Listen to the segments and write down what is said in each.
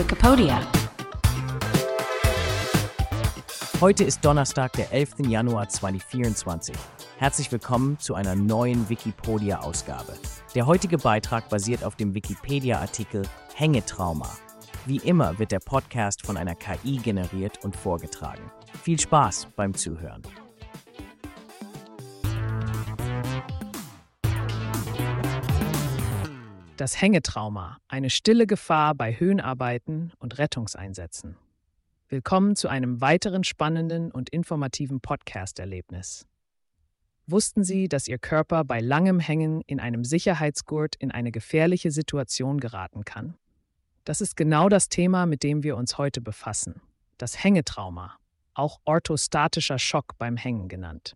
Wikipedia. Heute ist Donnerstag, der 11. Januar 2024. Herzlich willkommen zu einer neuen Wikipedia-Ausgabe. Der heutige Beitrag basiert auf dem Wikipedia-Artikel Hängetrauma. Wie immer wird der Podcast von einer KI generiert und vorgetragen. Viel Spaß beim Zuhören. Das Hängetrauma, eine stille Gefahr bei Höhenarbeiten und Rettungseinsätzen. Willkommen zu einem weiteren spannenden und informativen Podcast-Erlebnis. Wussten Sie, dass Ihr Körper bei langem Hängen in einem Sicherheitsgurt in eine gefährliche Situation geraten kann? Das ist genau das Thema, mit dem wir uns heute befassen. Das Hängetrauma, auch orthostatischer Schock beim Hängen genannt.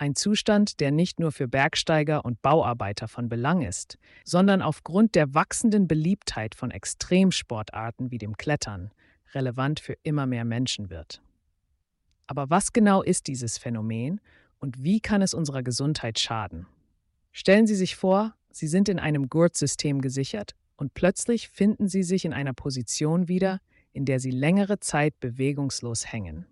Ein Zustand, der nicht nur für Bergsteiger und Bauarbeiter von Belang ist, sondern aufgrund der wachsenden Beliebtheit von Extremsportarten wie dem Klettern relevant für immer mehr Menschen wird. Aber was genau ist dieses Phänomen und wie kann es unserer Gesundheit schaden? Stellen Sie sich vor, Sie sind in einem Gurtsystem gesichert und plötzlich finden Sie sich in einer Position wieder, in der Sie längere Zeit bewegungslos hängen.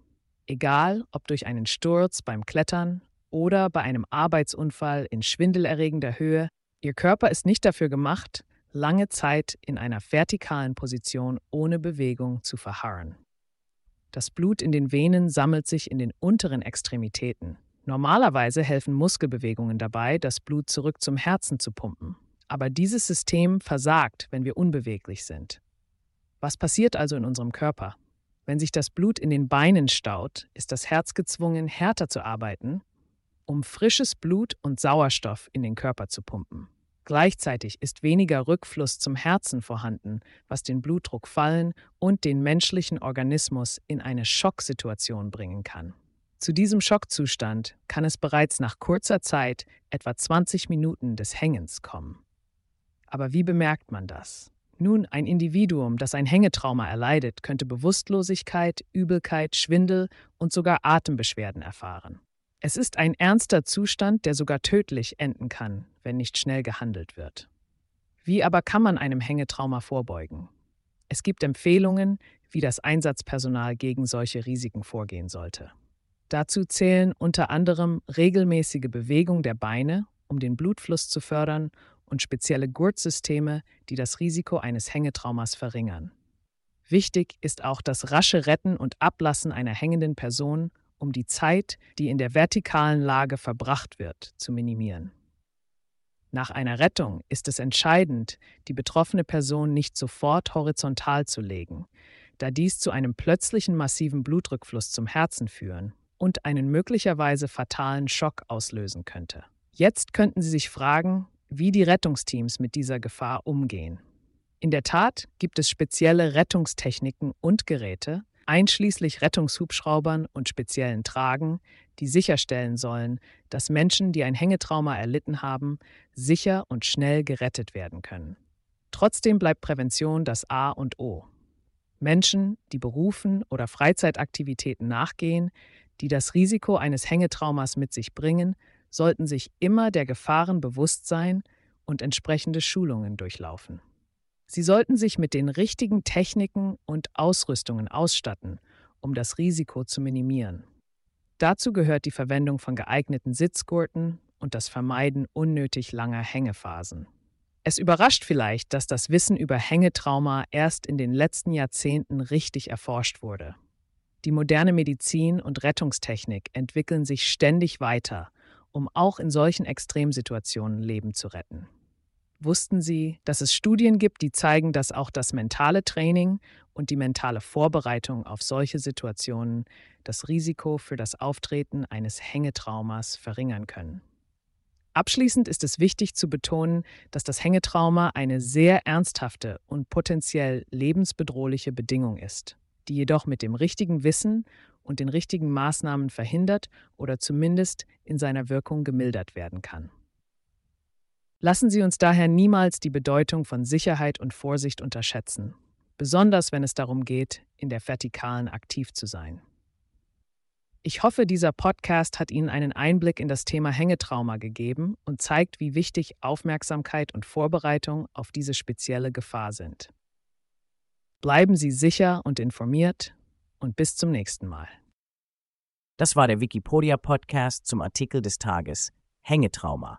Egal ob durch einen Sturz beim Klettern oder bei einem Arbeitsunfall in schwindelerregender Höhe, Ihr Körper ist nicht dafür gemacht, lange Zeit in einer vertikalen Position ohne Bewegung zu verharren. Das Blut in den Venen sammelt sich in den unteren Extremitäten. Normalerweise helfen Muskelbewegungen dabei, das Blut zurück zum Herzen zu pumpen. Aber dieses System versagt, wenn wir unbeweglich sind. Was passiert also in unserem Körper? Wenn sich das Blut in den Beinen staut, ist das Herz gezwungen, härter zu arbeiten um frisches Blut und Sauerstoff in den Körper zu pumpen. Gleichzeitig ist weniger Rückfluss zum Herzen vorhanden, was den Blutdruck fallen und den menschlichen Organismus in eine Schocksituation bringen kann. Zu diesem Schockzustand kann es bereits nach kurzer Zeit, etwa 20 Minuten des Hängens, kommen. Aber wie bemerkt man das? Nun, ein Individuum, das ein Hängetrauma erleidet, könnte Bewusstlosigkeit, Übelkeit, Schwindel und sogar Atembeschwerden erfahren. Es ist ein ernster Zustand, der sogar tödlich enden kann, wenn nicht schnell gehandelt wird. Wie aber kann man einem Hängetrauma vorbeugen? Es gibt Empfehlungen, wie das Einsatzpersonal gegen solche Risiken vorgehen sollte. Dazu zählen unter anderem regelmäßige Bewegung der Beine, um den Blutfluss zu fördern, und spezielle Gurtsysteme, die das Risiko eines Hängetraumas verringern. Wichtig ist auch das rasche Retten und Ablassen einer hängenden Person um die Zeit, die in der vertikalen Lage verbracht wird, zu minimieren. Nach einer Rettung ist es entscheidend, die betroffene Person nicht sofort horizontal zu legen, da dies zu einem plötzlichen massiven Blutrückfluss zum Herzen führen und einen möglicherweise fatalen Schock auslösen könnte. Jetzt könnten Sie sich fragen, wie die Rettungsteams mit dieser Gefahr umgehen. In der Tat gibt es spezielle Rettungstechniken und Geräte, einschließlich Rettungshubschraubern und speziellen Tragen, die sicherstellen sollen, dass Menschen, die ein Hängetrauma erlitten haben, sicher und schnell gerettet werden können. Trotzdem bleibt Prävention das A und O. Menschen, die Berufen oder Freizeitaktivitäten nachgehen, die das Risiko eines Hängetraumas mit sich bringen, sollten sich immer der Gefahren bewusst sein und entsprechende Schulungen durchlaufen. Sie sollten sich mit den richtigen Techniken und Ausrüstungen ausstatten, um das Risiko zu minimieren. Dazu gehört die Verwendung von geeigneten Sitzgurten und das Vermeiden unnötig langer Hängephasen. Es überrascht vielleicht, dass das Wissen über Hängetrauma erst in den letzten Jahrzehnten richtig erforscht wurde. Die moderne Medizin und Rettungstechnik entwickeln sich ständig weiter, um auch in solchen Extremsituationen Leben zu retten. Wussten Sie, dass es Studien gibt, die zeigen, dass auch das mentale Training und die mentale Vorbereitung auf solche Situationen das Risiko für das Auftreten eines Hängetraumas verringern können? Abschließend ist es wichtig zu betonen, dass das Hängetrauma eine sehr ernsthafte und potenziell lebensbedrohliche Bedingung ist, die jedoch mit dem richtigen Wissen und den richtigen Maßnahmen verhindert oder zumindest in seiner Wirkung gemildert werden kann. Lassen Sie uns daher niemals die Bedeutung von Sicherheit und Vorsicht unterschätzen, besonders wenn es darum geht, in der Vertikalen aktiv zu sein. Ich hoffe, dieser Podcast hat Ihnen einen Einblick in das Thema Hängetrauma gegeben und zeigt, wie wichtig Aufmerksamkeit und Vorbereitung auf diese spezielle Gefahr sind. Bleiben Sie sicher und informiert und bis zum nächsten Mal. Das war der Wikipedia Podcast zum Artikel des Tages Hängetrauma.